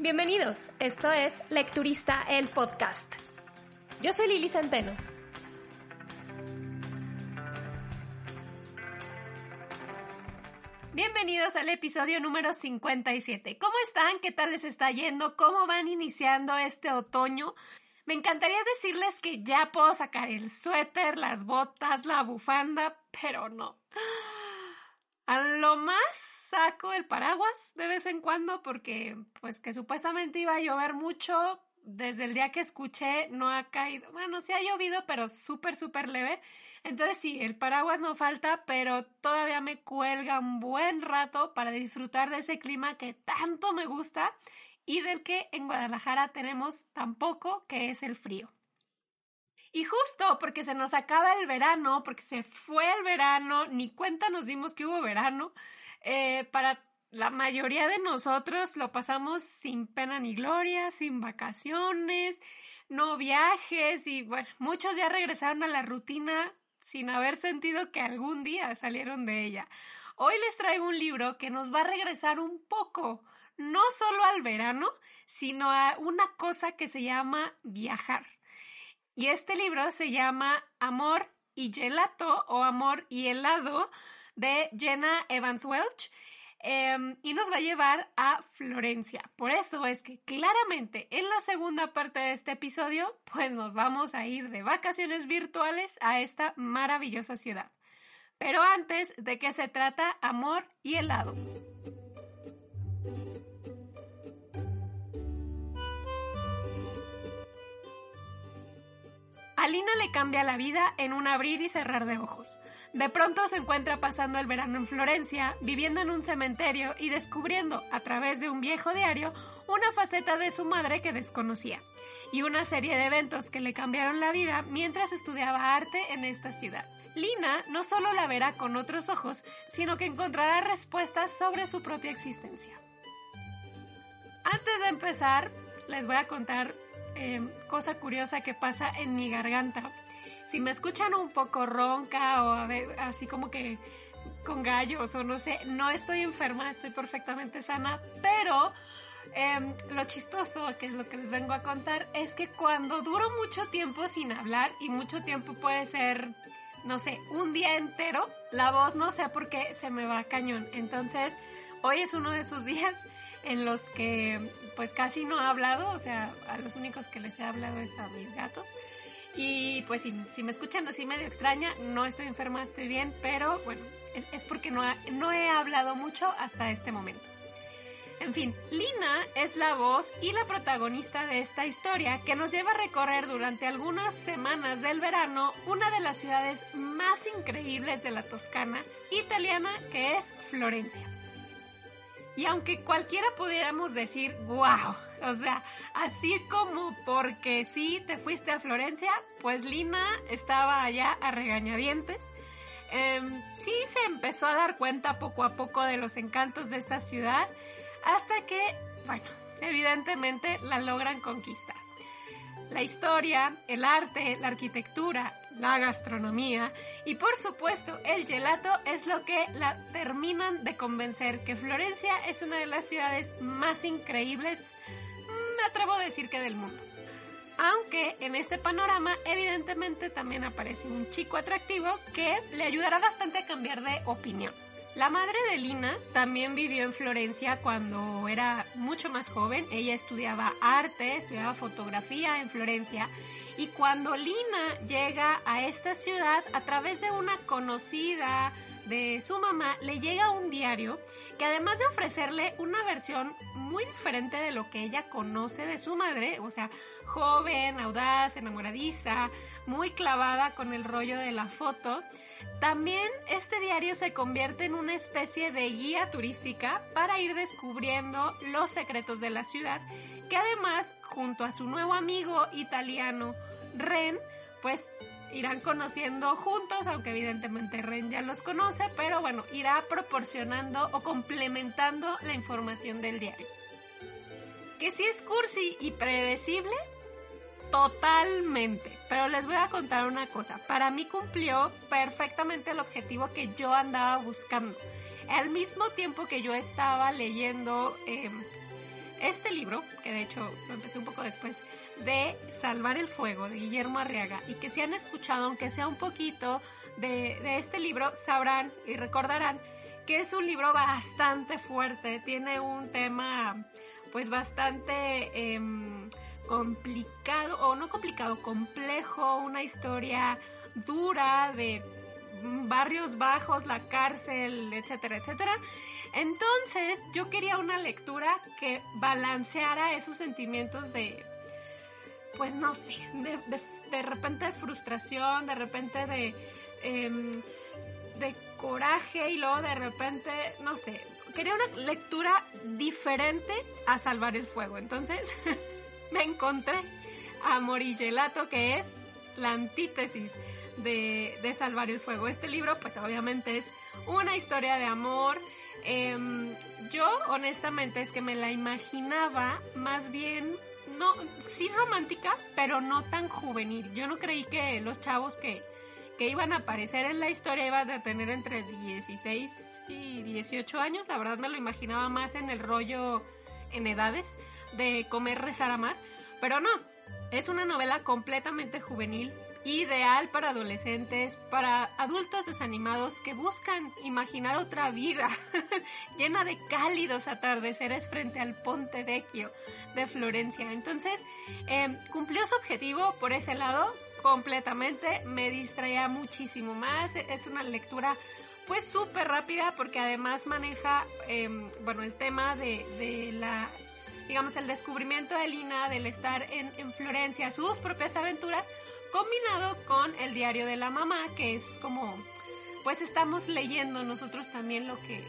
Bienvenidos, esto es Lecturista el Podcast. Yo soy Lili Centeno. Bienvenidos al episodio número 57. ¿Cómo están? ¿Qué tal les está yendo? ¿Cómo van iniciando este otoño? Me encantaría decirles que ya puedo sacar el suéter, las botas, la bufanda, pero no. A lo más saco el paraguas de vez en cuando porque pues que supuestamente iba a llover mucho. Desde el día que escuché no ha caído, bueno, sí ha llovido, pero súper, súper leve. Entonces sí, el paraguas no falta, pero todavía me cuelga un buen rato para disfrutar de ese clima que tanto me gusta y del que en Guadalajara tenemos tan poco, que es el frío. Y justo porque se nos acaba el verano, porque se fue el verano, ni cuenta nos dimos que hubo verano, eh, para la mayoría de nosotros lo pasamos sin pena ni gloria, sin vacaciones, no viajes y bueno, muchos ya regresaron a la rutina sin haber sentido que algún día salieron de ella. Hoy les traigo un libro que nos va a regresar un poco, no solo al verano, sino a una cosa que se llama viajar. Y este libro se llama Amor y Gelato o Amor y Helado de Jenna Evans Welch. Em, y nos va a llevar a Florencia. Por eso es que claramente en la segunda parte de este episodio, pues nos vamos a ir de vacaciones virtuales a esta maravillosa ciudad. Pero antes, ¿de qué se trata Amor y Helado? Alina le cambia la vida en un abrir y cerrar de ojos. De pronto se encuentra pasando el verano en Florencia, viviendo en un cementerio y descubriendo, a través de un viejo diario, una faceta de su madre que desconocía, y una serie de eventos que le cambiaron la vida mientras estudiaba arte en esta ciudad. Lina no solo la verá con otros ojos, sino que encontrará respuestas sobre su propia existencia. Antes de empezar, les voy a contar Em, cosa curiosa que pasa en mi garganta. Si me escuchan un poco ronca o así como que con gallos o no sé, no estoy enferma, estoy perfectamente sana, pero em, lo chistoso, que es lo que les vengo a contar, es que cuando duro mucho tiempo sin hablar, y mucho tiempo puede ser, no sé, un día entero, la voz no sé por qué se me va cañón. Entonces, hoy es uno de esos días en los que pues casi no he hablado, o sea, a los únicos que les he hablado es a mis gatos. Y pues si, me escuchan así medio extraña, no estoy enferma, estoy bien, pero bueno, es, porque no, no he hablado mucho hasta este momento. En fin, Lina es la voz y la protagonista de esta historia que nos lleva a recorrer durante algunas semanas del verano una de las ciudades más increíbles de la Toscana italiana que es Florencia. Y aunque cualquiera pudiéramos decir, wow, o sea, así como porque sí te fuiste a Florencia, pues Lina estaba allá a regañadientes. Em, sí se empezó a dar cuenta poco a poco de los encantos de esta ciudad, hasta que, bueno, evidentemente la logran conquistar. La historia, el arte, la arquitectura, la gastronomía y por supuesto el gelato es lo que la terminan de convencer que Florencia es una de las ciudades más increíbles, me atrevo a decir que del mundo. Aunque en este panorama evidentemente también aparece un chico atractivo que le ayudará bastante a cambiar de opinión. La madre de Lina también vivió en Florencia cuando era mucho más joven. Ella estudiaba arte, estudiaba fotografía en Florencia y cuando Lina llega a esta ciudad, a través de una conocida de su mamá, le llega un diario que además de ofrecerle una versión muy diferente de lo que ella conoce de su madre, o sea, joven, audaz, enamoradiza, muy clavada con el rollo de la foto, también este diario se convierte en una especie de guía turística para ir descubriendo los secretos de la ciudad, que además, junto a su nuevo amigo italiano, Ren, pues irán conociendo juntos, aunque evidentemente Ren ya los conoce, pero bueno, irá proporcionando o complementando la información del diario. Que si es cursi y predecible, totalmente. Pero les voy a contar una cosa, para mí cumplió perfectamente el objetivo que yo andaba buscando. Al mismo tiempo que yo estaba leyendo em, este libro, que de hecho lo empecé un poco después, de Salvar el Fuego de Guillermo Arriaga y que si han escuchado, aunque sea un poquito de, este libro, sabrán y recordarán que es un libro bastante fuerte, tiene un tema pues bastante em, complicado, o no complicado, complejo, una historia dura de barrios bajos, la cárcel, etcétera, etcétera. Entonces yo quería una lectura que balanceara esos sentimientos de, pues no sé, de, de, repente de frustración, de repente de, em, de coraje y luego de repente, no sé, quería una lectura diferente a Salvar el Fuego. Entonces me encontré a Morigelato, que es la antítesis de, de, Salvar el Fuego. Este libro, pues obviamente es una historia de amor. Em, yo, honestamente, es que me la imaginaba más bien, no, sí romántica, pero no tan juvenil. Yo no creí que los chavos que, que iban a aparecer en la historia iban a tener entre 16 y 18 años. La verdad me lo imaginaba más en el rollo en edades de comer, rezar, amar. Pero no, es una novela completamente juvenil, ideal para adolescentes, para adultos desanimados que buscan imaginar otra vida llena de cálidos atardeceres frente al Ponte Vecchio de Florencia. Entonces, eh, cumplió su objetivo por ese lado, completamente, me distraía muchísimo más, es una lectura pues súper rápida porque además maneja, em, bueno, el tema de, de, la, digamos, el descubrimiento de Lina, del estar en Florencia, sus propias aventuras, combinado con el diario de la mamá, que es como, pues estamos leyendo nosotros también lo que,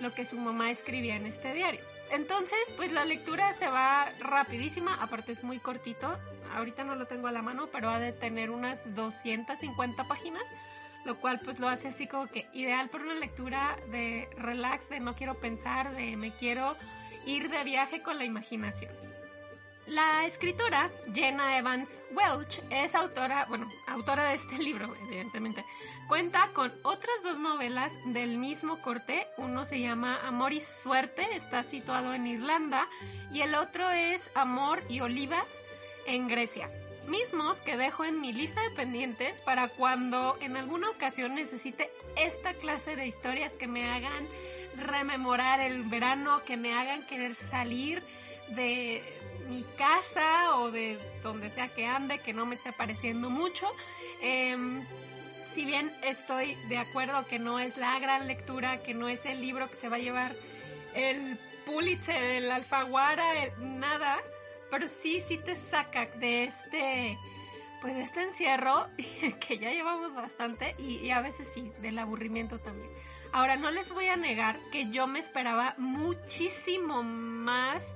lo que su mamá escribía en este diario. Entonces, pues la lectura se va rapidísima, aparte es muy cortito, ahorita no lo tengo a la mano, pero ha de tener unas 250 páginas, lo cual pues lo hace así como que ideal para una lectura de relax, de no quiero pensar, de me quiero ir de viaje con la imaginación. La escritora Jenna Evans Welch es autora, bueno, autora de este libro, evidentemente. Cuenta con otras dos novelas del mismo corte. Uno se llama Amor y Suerte, está situado en Irlanda, y el otro es Amor y Olivas en Grecia. Mismos que dejo en mi lista de pendientes para cuando en alguna ocasión necesite esta clase de historias que me hagan rememorar el verano, que me hagan querer salir de mi casa o de donde sea que ande, que no me esté pareciendo mucho. Em, si bien estoy de acuerdo que no es la gran lectura, que no es el libro que se va a llevar el Pulitzer, el Alfaguara, nada, pero sí, sí te saca de este, pues este encierro, que ya llevamos bastante, y, y a veces sí, del aburrimiento también. Ahora, no les voy a negar que yo me esperaba muchísimo más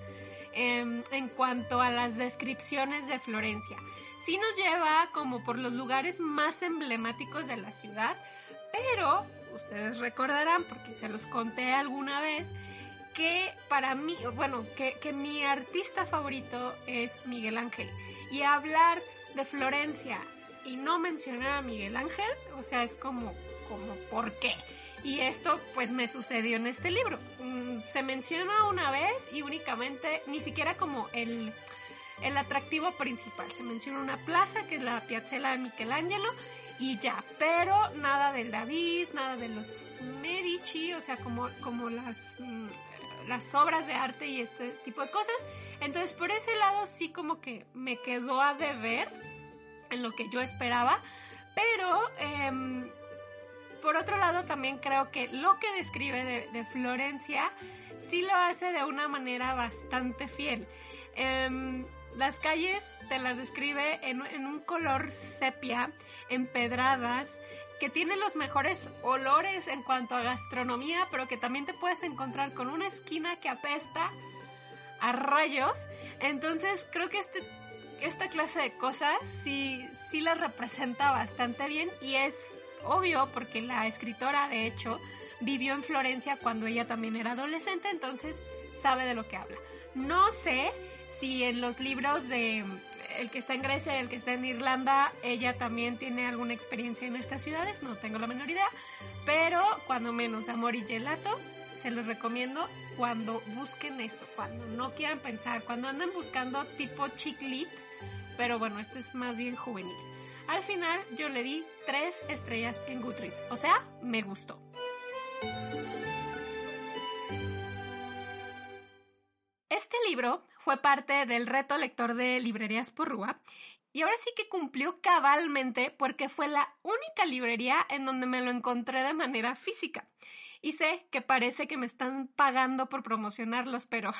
Em, en cuanto a las descripciones de Florencia. Sí nos lleva como por los lugares más emblemáticos de la ciudad, pero ustedes recordarán, porque se los conté alguna vez, que para mí, bueno, que, que mi artista favorito es Miguel Ángel. Y hablar de Florencia y no mencionar a Miguel Ángel, o sea, es como, como, ¿por qué? Y esto pues me sucedió en este libro. Mm, se menciona una vez y únicamente, ni siquiera como el, el atractivo principal. Se menciona una plaza que es la Piazzella de Michelangelo y ya. Pero nada del David, nada de los Medici, o sea, como, como las, mm, las obras de arte y este tipo de cosas. Entonces por ese lado sí como que me quedó a deber en lo que yo esperaba. Pero... Eh, por otro lado, también creo que lo que describe de, Florencia sí lo hace de una manera bastante fiel. Em, las calles te las describe en, un color sepia, empedradas, que tiene los mejores olores en cuanto a gastronomía, pero que también te puedes encontrar con una esquina que apesta a rayos. Entonces creo que este, esta clase de cosas sí, sí las representa bastante bien y es obvio porque la escritora de hecho vivió en Florencia cuando ella también era adolescente, entonces sabe de lo que habla. No sé si en los libros de el que está en Grecia y el que está en Irlanda, ella también tiene alguna experiencia en estas ciudades, no tengo la menor idea, pero cuando menos Amor y Gelato se los recomiendo cuando busquen esto, cuando no quieran pensar, cuando anden buscando tipo chick lit, pero bueno, esto es más bien juvenil. Al final yo le di tres estrellas en Goodreads, o sea, me gustó. Este libro fue parte del reto lector de Librerías Porrúa y ahora sí que cumplió cabalmente porque fue la única librería en donde me lo encontré de manera física. Y sé que parece que me están pagando por promocionarlos, pero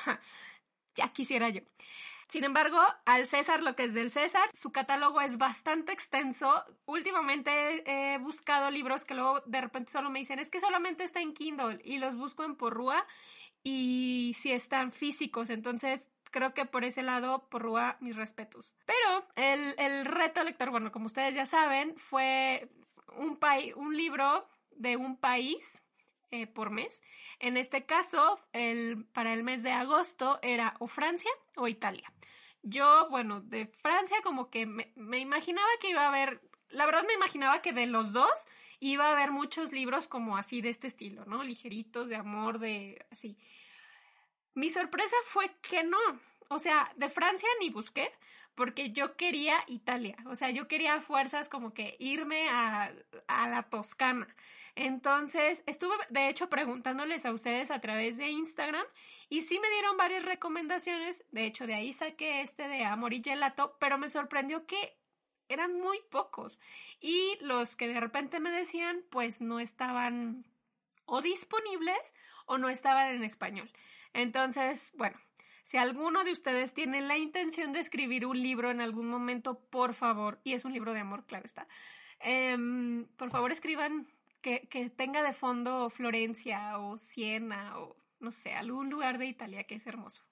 ya quisiera yo. Sin embargo, al César lo que es del César, su catálogo es bastante extenso. Últimamente he buscado libros que luego de repente solo me dicen, es que solamente está en Kindle y los busco en Porrúa y si están físicos. Entonces, creo que por ese lado, Porrúa, mis respetos. Pero el, el reto lector, bueno, como ustedes ya saben, fue un, un libro de un país eh, por mes. En este caso, el, para el mes de agosto era o Francia o Italia. Yo, bueno, de Francia como que me, imaginaba que iba a haber, la verdad me imaginaba que de los dos iba a haber muchos libros como así de este estilo, ¿no? Ligeritos, de amor, de así. Mi sorpresa fue que no. O sea, de Francia ni busqué, porque yo quería Italia. O sea, yo quería fuerzas como que irme a, a la Toscana. Entonces, estuve de hecho preguntándoles a ustedes a través de Instagram y sí me dieron varias recomendaciones. De hecho, de ahí saqué este de Amor y Gelato, pero me sorprendió que eran muy pocos. Y los que de repente me decían, pues no estaban o disponibles o no estaban en español. Entonces, bueno, si alguno de ustedes tiene la intención de escribir un libro en algún momento, por favor, y es un libro de amor, claro está, em, por favor escriban que, tenga de fondo Florencia o Siena o no sé, algún lugar de Italia que es hermoso.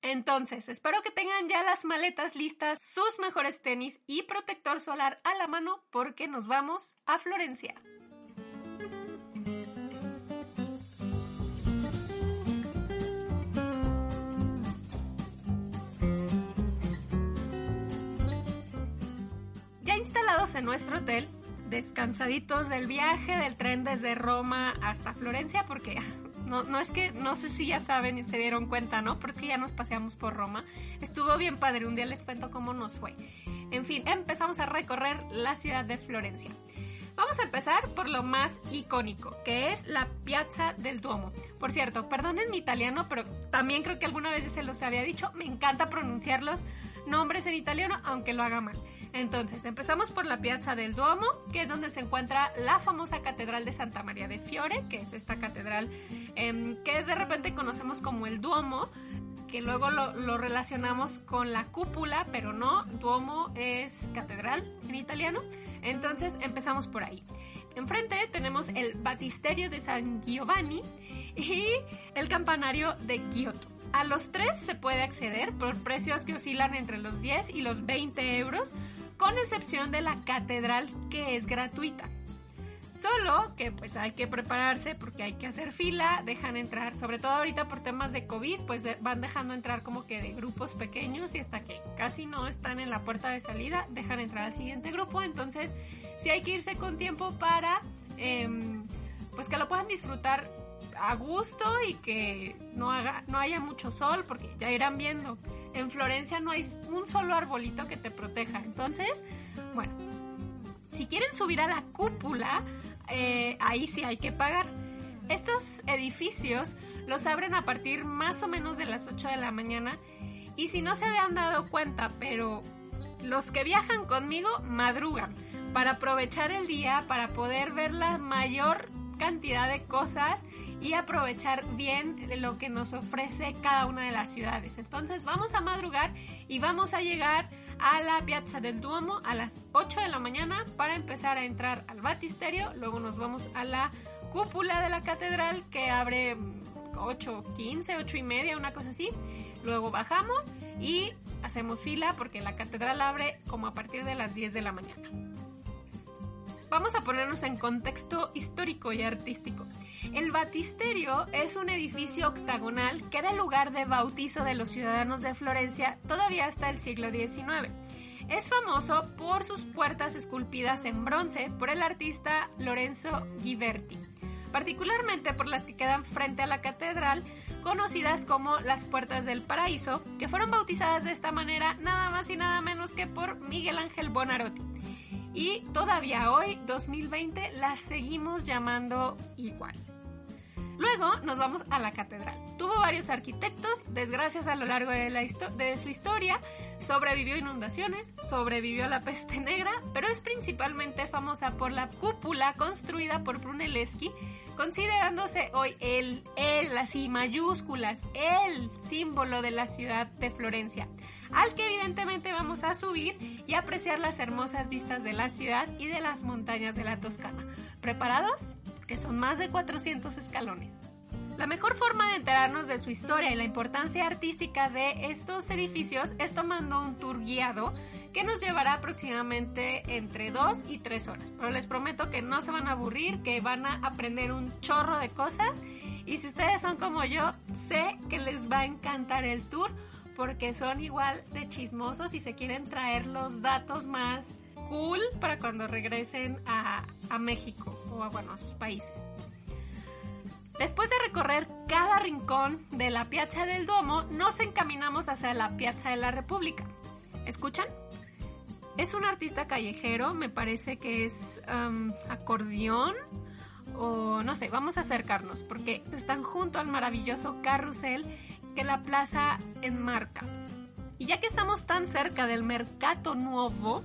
Entonces, espero que tengan ya las maletas listas, sus mejores tenis y protector solar a la mano porque nos vamos a Florencia. Ya instalados en nuestro hotel, descansaditos del viaje del tren desde Roma hasta Florencia, porque no, no es que, no sé si ya saben y se dieron cuenta, ¿no? Pero es que ya nos paseamos por Roma. Estuvo bien padre, un día les cuento cómo nos fue. En fin, empezamos a recorrer la ciudad de Florencia. Vamos a empezar por lo más icónico, que es la Piazza del Duomo. Por cierto, perdonen mi italiano, pero también creo que alguna vez se los había dicho, me encanta pronunciar los nombres en italiano, aunque lo haga mal. Entonces, empezamos por la Piazza del Duomo, que es donde se encuentra la famosa Catedral de Santa María de Fiore, que es esta catedral em, que de repente conocemos como el Duomo, que luego lo, relacionamos con la cúpula, pero no, Duomo es catedral en italiano. Entonces, empezamos por ahí. Enfrente tenemos el Batisterio de San Giovanni y el campanario de Kioto. A los tres se puede acceder por precios que oscilan entre los 10 y los 20 euros, con excepción de la catedral que es gratuita. Solo que pues hay que prepararse porque hay que hacer fila, dejan entrar, sobre todo ahorita por temas de COVID, pues van dejando entrar como que de grupos pequeños y hasta que casi no están en la puerta de salida, dejan entrar al siguiente grupo. Entonces sí hay que irse con tiempo para em, pues que lo puedan disfrutar a gusto y que no, haga, no haya mucho sol porque ya irán viendo en Florencia no hay un solo arbolito que te proteja. Entonces, bueno, si quieren subir a la cúpula, eh, ahí sí hay que pagar. Estos edificios los abren a partir más o menos de las 8 de la mañana y si no se habían dado cuenta, pero los que viajan conmigo madrugan para aprovechar el día, para poder ver la mayor cantidad de cosas y aprovechar bien lo que nos ofrece cada una de las ciudades. Entonces vamos a madrugar y vamos a llegar a la Piazza del Duomo a las 8 de la mañana para empezar a entrar al batisterio. Luego nos vamos a la cúpula de la catedral que abre 8, 15, 8 y media, una cosa así. Luego bajamos y hacemos fila porque la catedral abre como a partir de las 10 de la mañana. Vamos a ponernos en contexto histórico y artístico. El batisterio es un edificio octagonal que era el lugar de bautizo de los ciudadanos de Florencia todavía hasta el siglo XIX. Es famoso por sus puertas esculpidas en bronce por el artista Lorenzo Ghiberti. particularmente por las que quedan frente a la catedral, conocidas como las Puertas del Paraíso, que fueron bautizadas de esta manera nada más y nada menos que por Miguel Ángel Bonarotti. Y todavía hoy, 2020, las seguimos llamando igual. Luego nos vamos a la catedral. Tuvo varios arquitectos, desgracias a lo largo de, de su historia, sobrevivió inundaciones, sobrevivió a la peste negra, pero es principalmente famosa por la cúpula construida por Brunelleschi, considerándose hoy el, el, así mayúsculas, el símbolo de la ciudad de Florencia, al que evidentemente vamos a subir y apreciar las hermosas vistas de la ciudad y de las montañas de la Toscana. ¿Preparados? que son más de 400 escalones. La mejor forma de enterarnos de su historia y la importancia artística de estos edificios es tomando un tour guiado que nos llevará aproximadamente entre 2 y 3 horas. Pero les prometo que no se van a aburrir, que van a aprender un chorro de cosas y si ustedes son como yo, sé que les va a encantar el tour porque son igual de chismosos y se quieren traer los datos más cool para cuando regresen a, a México o a, bueno, a sus países. Después de recorrer cada rincón de la Piazza del Duomo, nos encaminamos hacia la Piazza de la República. ¿Escuchan? Es un artista callejero, me parece que es um, acordeón o no sé, vamos a acercarnos porque están junto al maravilloso carrusel que la plaza enmarca. Y ya que estamos tan cerca del Mercato Nuevo,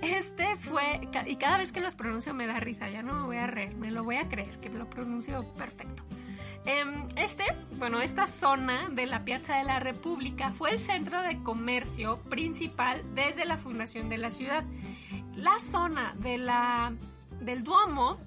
este fue, y cada vez que los pronuncio me da risa, ya no me voy a reír, me lo voy a creer, que lo pronuncio perfecto. Em, este, bueno, esta zona de la Piazza de la República fue el centro de comercio principal desde la fundación de la ciudad. La zona de la, del Duomo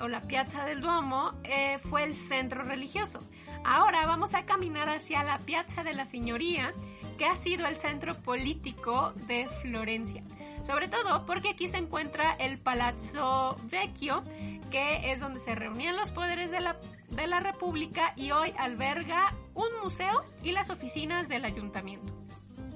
o la Piazza del Duomo eh, fue el centro religioso. Ahora vamos a caminar hacia la Piazza de la Signoría, que ha sido el centro político de Florencia. Sobre todo porque aquí se encuentra el Palazzo Vecchio, que es donde se reunían los poderes de la, de la República y hoy alberga un museo y las oficinas del ayuntamiento.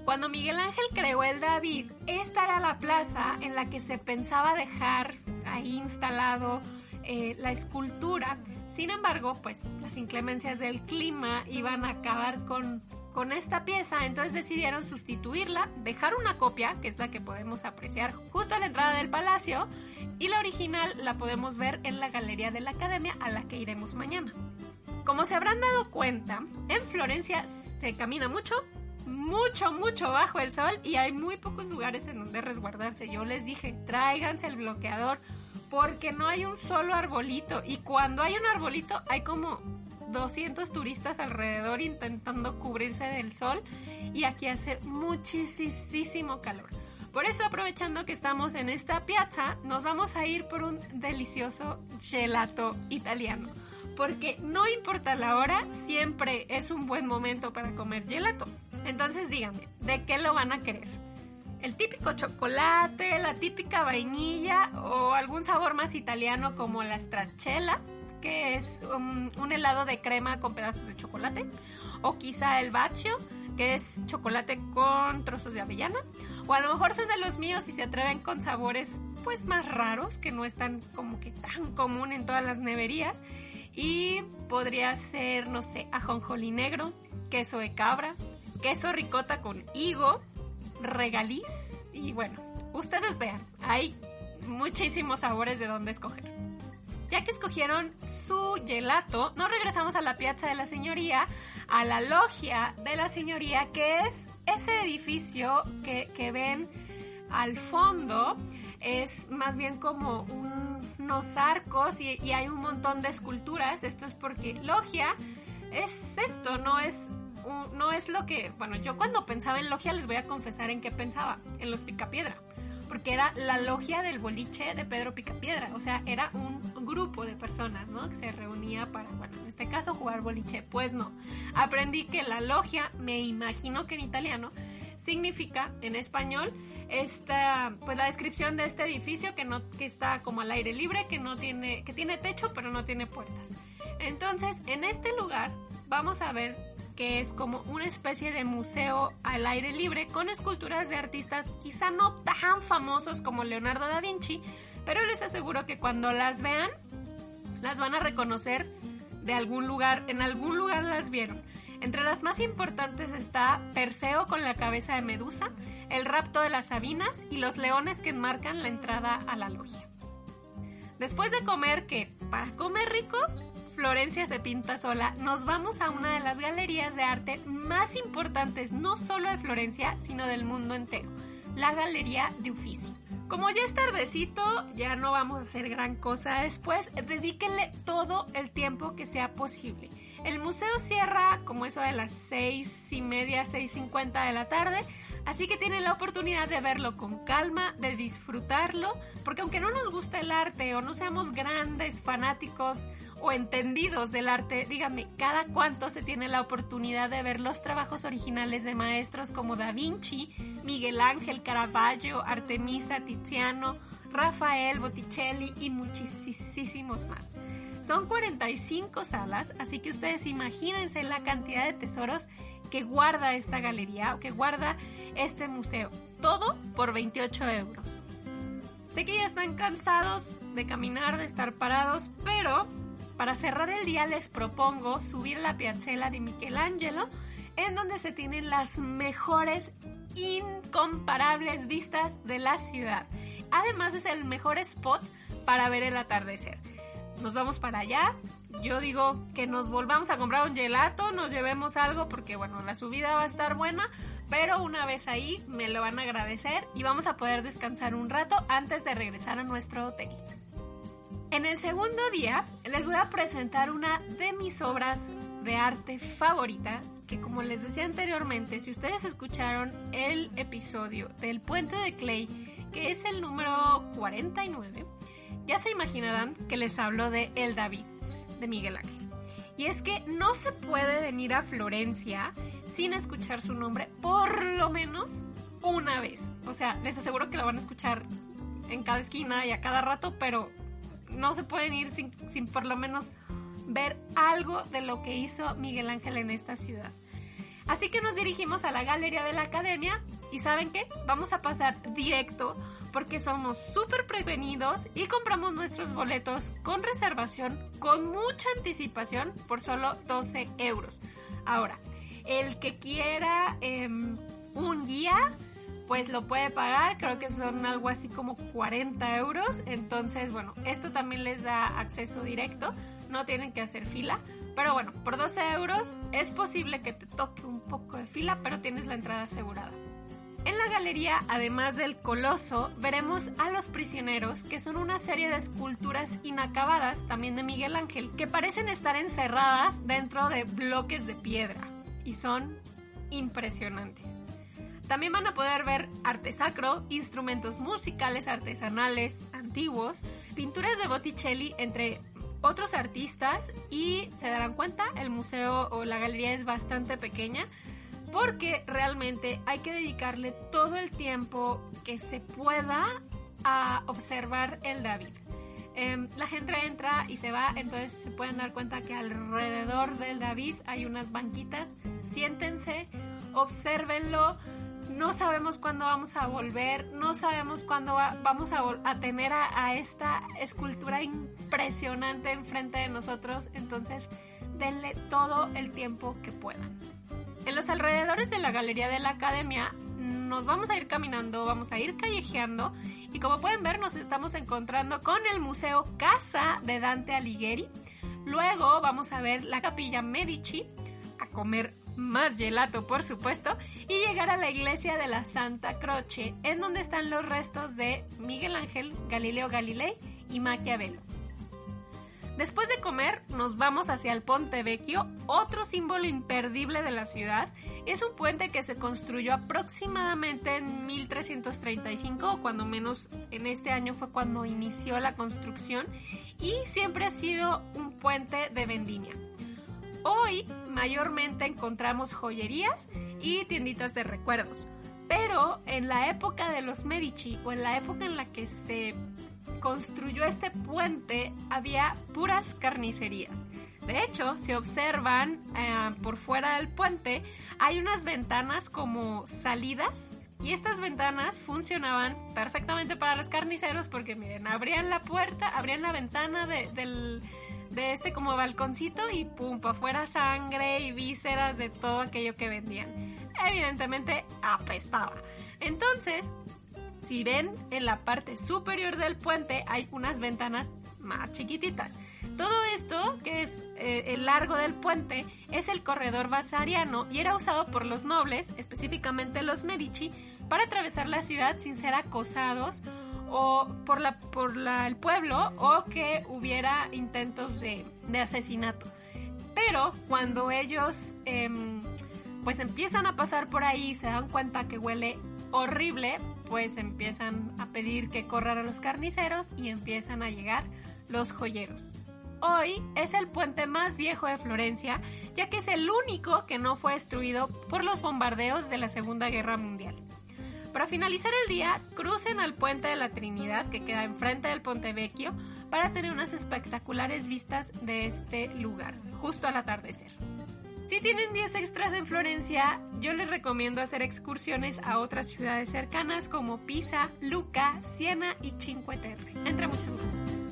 Cuando Miguel Ángel creó el David, esta era la plaza en la que se pensaba dejar ahí instalado eh, la escultura. Sin embargo, pues las inclemencias del clima iban a acabar con con esta pieza, entonces decidieron sustituirla, dejar una copia, que es la que podemos apreciar justo a la entrada del palacio, y la original la podemos ver en la Galería de la Academia a la que iremos mañana. Como se habrán dado cuenta, en Florencia se camina mucho, mucho, mucho bajo el sol y hay muy pocos lugares en donde resguardarse. Yo les dije, tráiganse el bloqueador porque no hay un solo arbolito y cuando hay un arbolito hay como 200 turistas alrededor intentando cubrirse del sol y aquí hace muchísimo calor. Por eso aprovechando que estamos en esta piazza, nos vamos a ir por un delicioso gelato italiano. Porque no importa la hora, siempre es un buen momento para comer gelato. Entonces díganme, ¿de qué lo van a querer? ¿El típico chocolate, la típica vainilla o algún sabor más italiano como la stracciatella? Que es um, un, helado de crema con pedazos de chocolate. O quizá el bacio, que es chocolate con trozos de avellana. O a lo mejor son de los míos y se atreven con sabores pues más raros, que no están como que tan común en todas las neverías. Y podría ser, no sé, ajonjolí negro, queso de cabra, queso ricota con higo, regaliz. Y bueno, ustedes vean, hay muchísimos sabores de dónde escoger. Ya que escogieron su gelato, nos regresamos a la Piazza de la Señoría, a la Logia de la Señoría, que es ese edificio que, ven al fondo. Es más bien como unos arcos y, hay un montón de esculturas. Esto es porque Logia es esto, no es no es lo que, bueno, yo cuando pensaba en logia les voy a confesar en qué pensaba, en los picapiedra porque era la logia del boliche de Pedro Picapiedra, o sea, era un grupo de personas, ¿no? Que se reunía para, bueno, en este caso jugar boliche. Pues no, aprendí que la logia, me imagino que en italiano, significa en español esta, pues la descripción de este edificio que no, que está como al aire libre, que no tiene, que tiene techo pero no tiene puertas. Entonces, en este lugar vamos a ver es como una especie de museo al aire libre con esculturas de artistas quizá no tan famosos como Leonardo da Vinci, pero les aseguro que cuando las vean las van a reconocer de algún lugar, en algún lugar las vieron. Entre las más importantes está Perseo con la cabeza de Medusa, el rapto de las Sabinas y los leones que enmarcan la entrada a la logia. Después de comer, que para comer rico, Florencia se pinta sola, nos vamos a una de las galerías de arte más importantes no solo de Florencia, sino del mundo entero, la Galería de Uffizi. Como ya es tardecito, ya no vamos a hacer gran cosa después, dedíquenle todo el tiempo que sea posible. El museo cierra como eso de las seis y media, seis cincuenta de la tarde, así que tienen la oportunidad de verlo con calma, de disfrutarlo, porque aunque no nos guste el arte o no seamos grandes fanáticos o entendidos del arte, díganme, ¿cada cuánto se tiene la oportunidad de ver los trabajos originales de maestros como Da Vinci, Miguel Ángel, Caravaggio, Artemisa, Tiziano, Rafael, Botticelli y muchísimos más? Son 45 salas, así que ustedes imagínense la cantidad de tesoros que guarda esta galería o que guarda este museo. Todo por 28 euros. Sé que ya están cansados de caminar, de estar parados, pero para cerrar el día les propongo subir la piazzela de Michelangelo, en donde se tienen las mejores, incomparables vistas de la ciudad. Además es el mejor spot para ver el atardecer. Nos vamos para allá. Yo digo que nos volvamos a comprar un gelato, nos llevemos algo porque bueno, la subida va a estar buena, pero una vez ahí me lo van a agradecer y vamos a poder descansar un rato antes de regresar a nuestro hotel. En el segundo día les voy a presentar una de mis obras de arte favorita, que como les decía anteriormente, si ustedes escucharon el episodio del puente de Clay, que es el número 49, ya se imaginarán que les hablo de El David, de Miguel Ángel. Y es que no se puede venir a Florencia sin escuchar su nombre por lo menos una vez. O sea, les aseguro que lo van a escuchar en cada esquina y a cada rato, pero no se pueden ir sin, sin por lo menos ver algo de lo que hizo Miguel Ángel en esta ciudad. Así que nos dirigimos a la galería de la academia y ¿saben qué? Vamos a pasar directo porque somos súper prevenidos y compramos nuestros boletos con reservación con mucha anticipación por solo 12 euros. Ahora, el que quiera em, un guía pues lo puede pagar, creo que son algo así como 40 euros, entonces bueno, esto también les da acceso directo, no tienen que hacer fila, pero bueno, por 12 euros es posible que te toque un poco de fila, pero tienes la entrada asegurada. En la galería, además del coloso, veremos a los prisioneros, que son una serie de esculturas inacabadas, también de Miguel Ángel, que parecen estar encerradas dentro de bloques de piedra y son impresionantes. También van a poder ver arte sacro, instrumentos musicales artesanales antiguos, pinturas de Botticelli, entre otros artistas y se darán cuenta, el museo o la galería es bastante pequeña porque realmente hay que dedicarle todo el tiempo que se pueda a observar el David. Em, la gente entra y se va, entonces se pueden dar cuenta que alrededor del David hay unas banquitas. Siéntense, obsérvenlo, no sabemos cuándo vamos a volver, no sabemos cuándo vamos a, tener a, esta escultura impresionante enfrente de nosotros, entonces denle todo el tiempo que puedan. En los alrededores de la Galería de la Academia nos vamos a ir caminando, vamos a ir callejeando y como pueden ver nos estamos encontrando con el Museo Casa de Dante Alighieri. Luego vamos a ver la Capilla Medici, a comer más gelato por supuesto, y llegar a la iglesia de la Santa Croce, en donde están los restos de Miguel Ángel, Galileo Galilei y Maquiavelo. Después de comer, nos vamos hacia el Ponte Vecchio, otro símbolo imperdible de la ciudad. Es un puente que se construyó aproximadamente en 1335, o cuando menos en este año fue cuando inició la construcción, y siempre ha sido un puente de vendimia. Hoy mayormente encontramos joyerías y tienditas de recuerdos, pero en la época de los Medici o en la época en la que se construyó este puente había puras carnicerías. De hecho, si observan eh, por fuera del puente, hay unas ventanas como salidas y estas ventanas funcionaban perfectamente para los carniceros porque miren, abrían la puerta, abrían la ventana del de este como balconcito y pum, para afuera sangre y vísceras de todo aquello que vendían. Evidentemente apestaba. Entonces, si ven en la parte superior del puente hay unas ventanas más chiquititas. Todo esto, que es eh, el largo del puente, es el corredor vasariano y era usado por los nobles, específicamente los Medici, para atravesar la ciudad sin ser acosados o por, la, por el pueblo o que hubiera intentos de, asesinato. Pero cuando ellos em, pues empiezan a pasar por ahí y se dan cuenta que huele horrible, pues empiezan a pedir que corran a los carniceros y empiezan a llegar los joyeros. Hoy es el puente más viejo de Florencia, ya que es el único que no fue destruido por los bombardeos de la Segunda Guerra Mundial. Para finalizar el día, crucen al puente de la Trinidad que queda enfrente del Ponte Vecchio para tener unas espectaculares vistas de este lugar, justo al atardecer. Si tienen días extras en Florencia, yo les recomiendo hacer excursiones a otras ciudades cercanas como Pisa, Lucca, Siena y Cinque Terre, entre muchas más.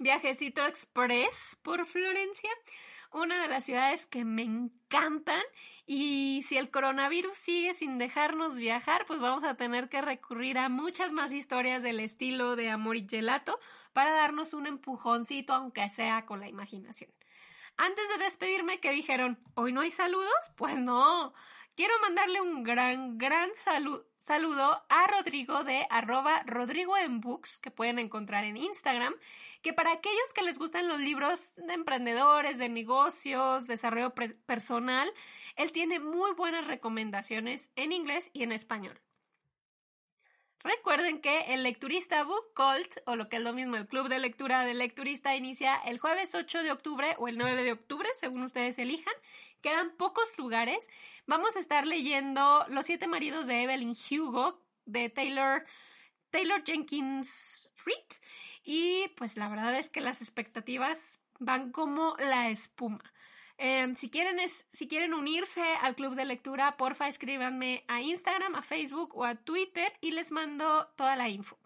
viajecito express por Florencia una de las ciudades que me encantan y si el coronavirus sigue sin dejarnos viajar, pues vamos a tener que recurrir a muchas más historias del estilo de Amor y Gelato para darnos un empujoncito, aunque sea con la imaginación. Antes de despedirme, que dijeron, ¿hoy no hay saludos? Pues no. Quiero mandarle un gran, gran saludo a Rodrigo de arroba Rodrigo que pueden encontrar en Instagram, que para aquellos que les gustan los libros de emprendedores, de negocios, desarrollo personal, él tiene muy buenas recomendaciones en inglés y en español. Recuerden que el lecturista Book Cult, o lo que es lo mismo, el club de lectura del lecturista, inicia el jueves 8 de octubre o el 9 de octubre, según ustedes elijan. Quedan pocos lugares. Vamos a estar leyendo Los siete maridos de Evelyn Hugo de Taylor, Taylor Jenkins Street. Y pues la verdad es que las expectativas van como la espuma. Em, si, quieren si quieren unirse al club de lectura, porfa escríbanme a Instagram, a Facebook o a Twitter y les mando toda la info.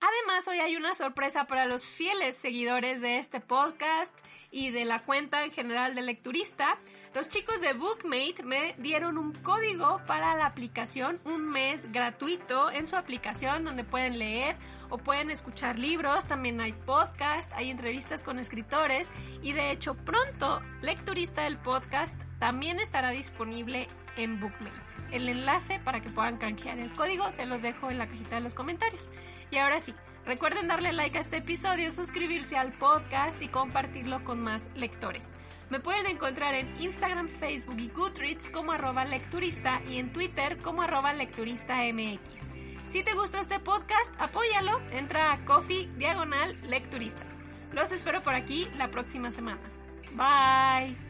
Además, hoy hay una sorpresa para los fieles seguidores de este podcast y de la cuenta en general de lecturista. Los chicos de Bookmate me dieron un código para la aplicación, un mes gratuito en su aplicación donde pueden leer o pueden escuchar libros, también hay podcast, hay entrevistas con escritores y de hecho pronto Lecturista del podcast también estará disponible en Bookmate. El enlace para que puedan canjear el código se los dejo en la cajita de los comentarios. Y ahora sí, recuerden darle like a este episodio, suscribirse al podcast y compartirlo con más lectores. Me pueden encontrar en Instagram, Facebook y Goodreads como arroba lecturista y en Twitter como arroba lecturista MX. Si te gustó este podcast, apóyalo, entra a Coffee Diagonal Lecturista. Los espero por aquí la próxima semana. Bye.